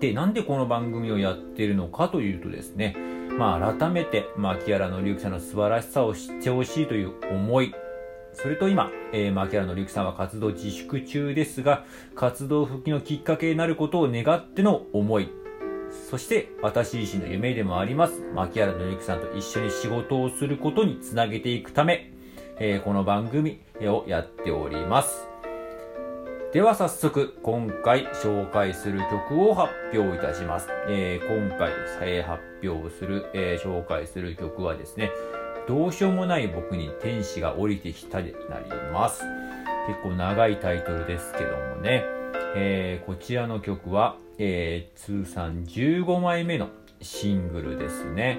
で、なんでこの番組をやってるのかというとですね、まあ改めて牧原のりゆきさんの素晴らしさを知ってほしいという思い、それと今、えー、牧原のりゆきさんは活動自粛中ですが、活動復帰のきっかけになることを願っての思い、そして私自身の夢でもあります、牧原のりゆきさんと一緒に仕事をすることにつなげていくため、えーこの番組をやっております。では早速、今回紹介する曲を発表いたします。えー今回、えー発表する、えー紹介する曲はですね、どうしようもない僕に天使が降りてきたになります。結構長いタイトルですけどもね、えーこちらの曲は、えー通算15枚目のシングルですね。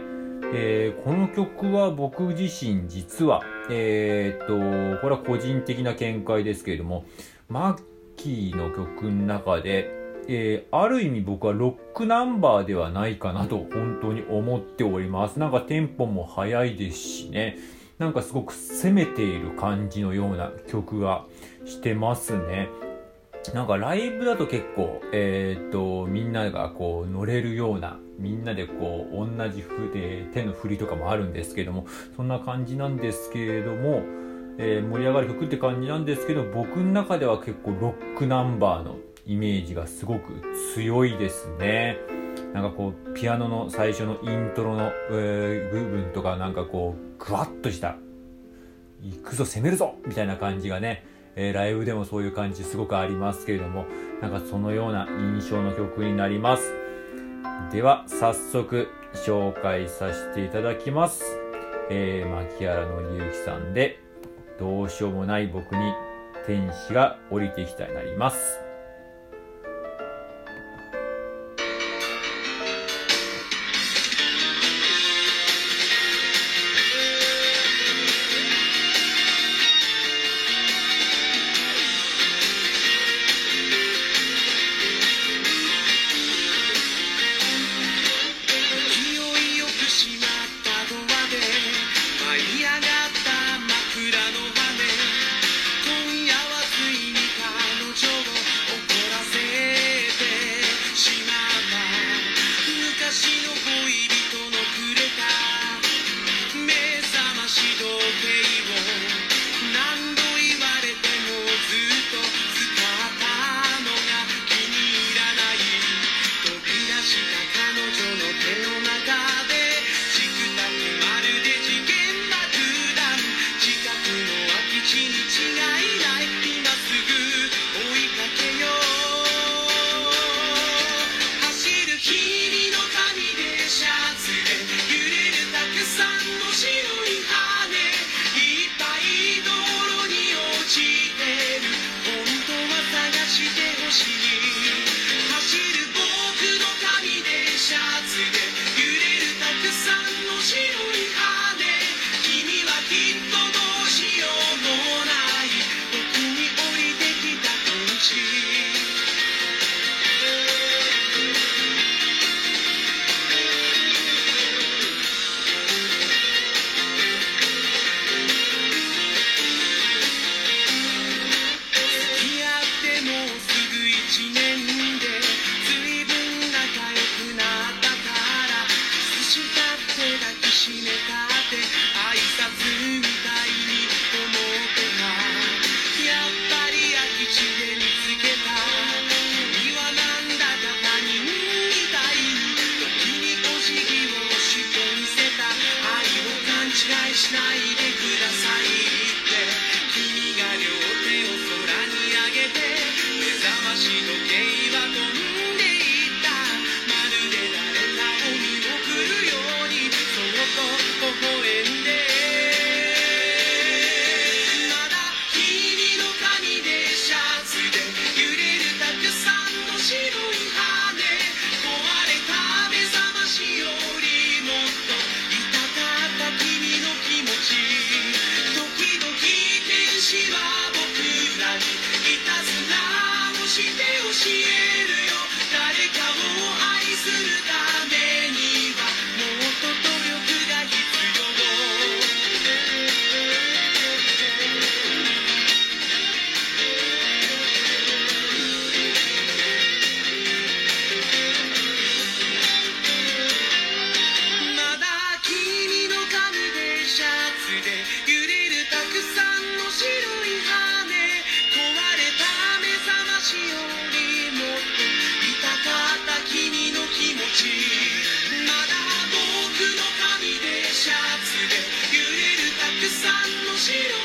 えーこの曲は僕自身実は、えーっと、これは個人的な見解ですけれども、マッキーの曲の中で、えーある意味僕はロックナンバーではないかなと本当に思っております。なんかテンポも速いですしね。なんかすごく攻めている感じのような曲がしてますね。なんかライブだと結構、えーっと、みんながこう乗れるような、みんなでこう同じ手の振りとかもあるんですけども、そんな感じなんですけれども、えー盛り上がる曲って感じなんですけど、僕の中では結構ロックナンバーのイメージがすごく強いですね。なんかこう、ピアノの最初のイントロの、えー部分とかなんかこう、ぐわっとした行くぞ攻めるぞみたいな感じがね、えーライブでもそういう感じすごくありますけれどもなんかそのような印象の曲になりますでは早速紹介させていただきます、えー、牧原のりゆきさんでどうしようもない僕に天使が降りてきたになります。teeny. 消えるよ。誰かを愛するため She